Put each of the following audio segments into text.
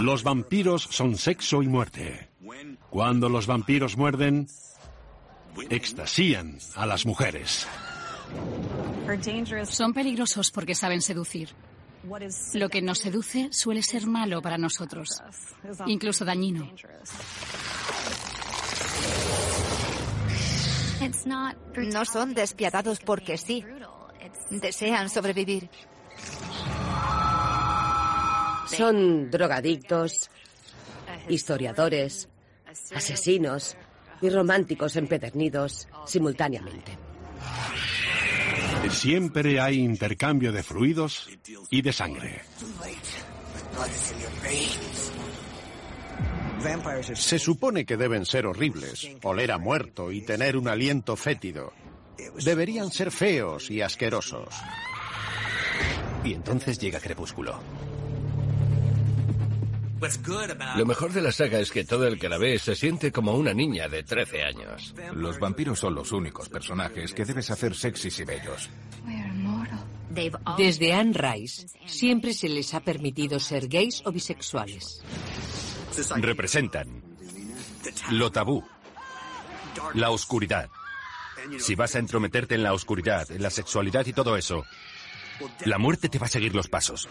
Los vampiros son sexo y muerte. Cuando los vampiros muerden, extasían a las mujeres. Son peligrosos porque saben seducir. Lo que nos seduce suele ser malo para nosotros, incluso dañino. No son despiadados porque sí. Desean sobrevivir. Son drogadictos, historiadores, asesinos y románticos empedernidos simultáneamente. Siempre hay intercambio de fluidos y de sangre. Se supone que deben ser horribles, oler a muerto y tener un aliento fétido. Deberían ser feos y asquerosos. Y entonces llega Crepúsculo. Lo mejor de la saga es que todo el que la ve se siente como una niña de 13 años. Los vampiros son los únicos personajes que debes hacer sexys y bellos. Desde Anne Rice, siempre se les ha permitido ser gays o bisexuales. Representan lo tabú, la oscuridad. Si vas a entrometerte en la oscuridad, en la sexualidad y todo eso, la muerte te va a seguir los pasos.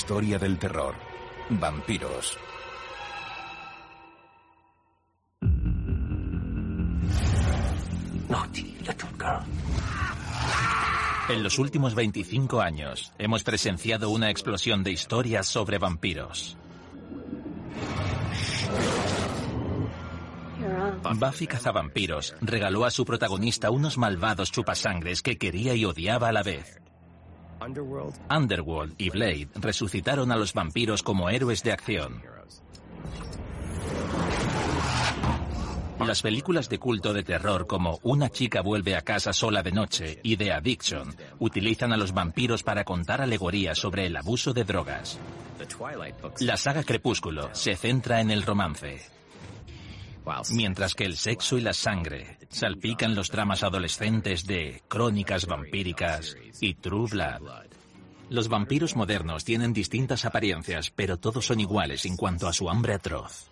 Historia del terror. Vampiros. En los últimos 25 años hemos presenciado una explosión de historias sobre vampiros. Buffy Cazavampiros regaló a su protagonista unos malvados chupasangres que quería y odiaba a la vez. Underworld y Blade resucitaron a los vampiros como héroes de acción. Las películas de culto de terror como Una chica vuelve a casa sola de noche y The Addiction utilizan a los vampiros para contar alegorías sobre el abuso de drogas. La saga Crepúsculo se centra en el romance. Mientras que el sexo y la sangre salpican los dramas adolescentes de Crónicas vampíricas y True Blood. Los vampiros modernos tienen distintas apariencias, pero todos son iguales en cuanto a su hambre atroz.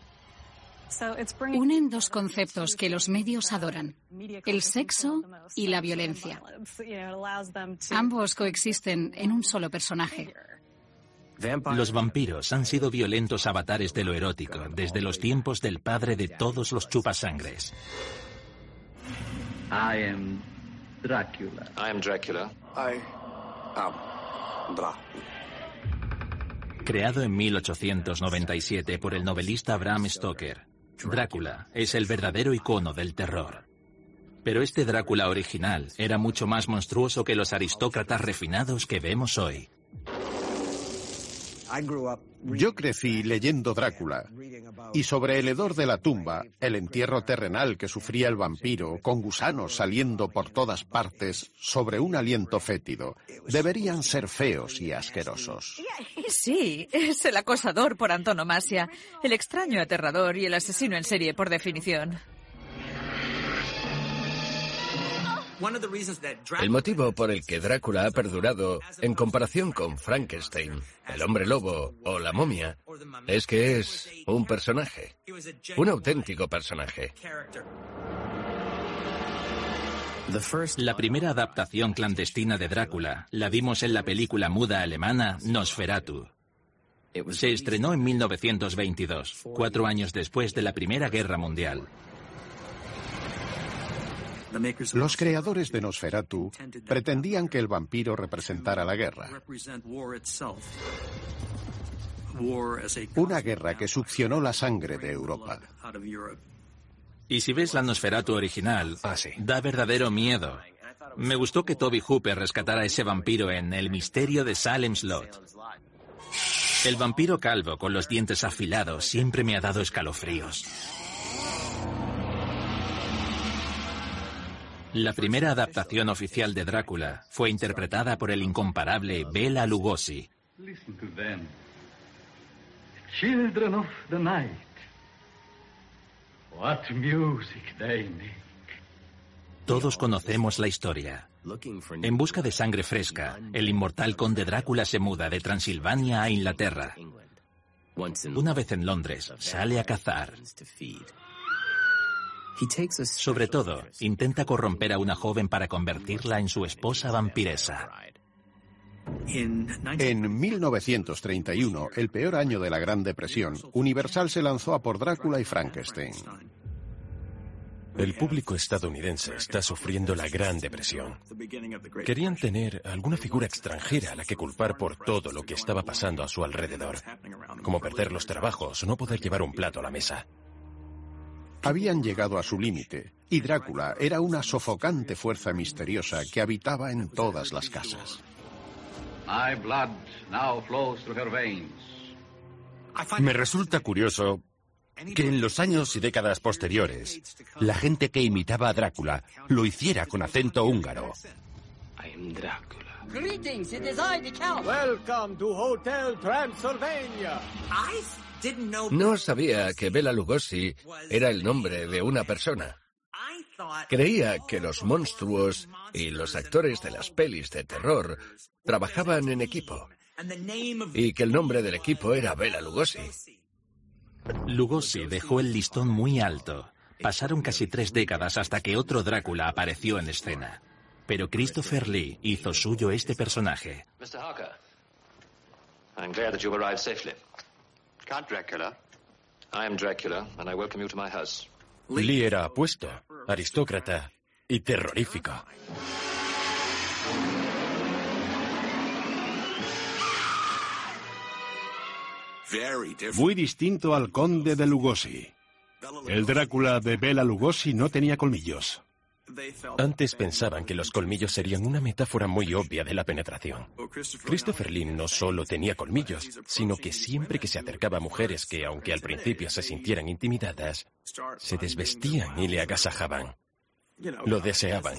Unen dos conceptos que los medios adoran, el sexo y la violencia. Ambos coexisten en un solo personaje. Los vampiros han sido violentos avatares de lo erótico desde los tiempos del padre de todos los chupasangres. I am Dracula. I am Dracula. I am Dracula. Creado en 1897 por el novelista Bram Stoker, Drácula es el verdadero icono del terror. Pero este Drácula original era mucho más monstruoso que los aristócratas refinados que vemos hoy. Yo crecí leyendo Drácula y sobre el hedor de la tumba, el entierro terrenal que sufría el vampiro, con gusanos saliendo por todas partes, sobre un aliento fétido, deberían ser feos y asquerosos. Sí, es el acosador por antonomasia, el extraño aterrador y el asesino en serie por definición. El motivo por el que Drácula ha perdurado en comparación con Frankenstein, el hombre lobo o la momia es que es un personaje, un auténtico personaje. La primera adaptación clandestina de Drácula la vimos en la película muda alemana Nosferatu. Se estrenó en 1922, cuatro años después de la Primera Guerra Mundial. Los creadores de Nosferatu pretendían que el vampiro representara la guerra. Una guerra que succionó la sangre de Europa. Y si ves la Nosferatu original, da verdadero miedo. Me gustó que Toby Hooper rescatara a ese vampiro en El misterio de Salem Slot. El vampiro calvo con los dientes afilados siempre me ha dado escalofríos. La primera adaptación oficial de Drácula fue interpretada por el incomparable Bela Lugosi. Children of the night. What music they make. Todos conocemos la historia. En busca de sangre fresca, el inmortal conde Drácula se muda de Transilvania a Inglaterra. Una vez en Londres, sale a cazar. Sobre todo, intenta corromper a una joven para convertirla en su esposa vampiresa. En 1931, el peor año de la Gran Depresión, Universal se lanzó a por Drácula y Frankenstein. El público estadounidense está sufriendo la Gran Depresión. Querían tener alguna figura extranjera a la que culpar por todo lo que estaba pasando a su alrededor, como perder los trabajos o no poder llevar un plato a la mesa. Habían llegado a su límite, y Drácula era una sofocante fuerza misteriosa que habitaba en todas las casas. Me resulta curioso que en los años y décadas posteriores, la gente que imitaba a Drácula lo hiciera con acento húngaro. No sabía que Bela Lugosi era el nombre de una persona. Creía que los monstruos y los actores de las pelis de terror trabajaban en equipo y que el nombre del equipo era Bela Lugosi. Lugosi dejó el listón muy alto. Pasaron casi tres décadas hasta que otro Drácula apareció en escena. Pero Christopher Lee hizo suyo este personaje. Mr. Harker, I'm glad that you've arrived safely. Count Dracula. I am Dracula, and I welcome you to my house. Lee era apuesto, aristócrata y terrorífico. Muy distinto al conde de Lugosi. El Drácula de Bela Lugosi no tenía colmillos. Antes pensaban que los colmillos serían una metáfora muy obvia de la penetración. Christopher Lee no solo tenía colmillos, sino que siempre que se acercaba a mujeres que, aunque al principio se sintieran intimidadas, se desvestían y le agasajaban. Lo deseaban.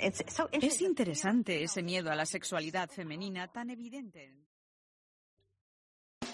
Es interesante ese miedo a la sexualidad femenina tan evidente.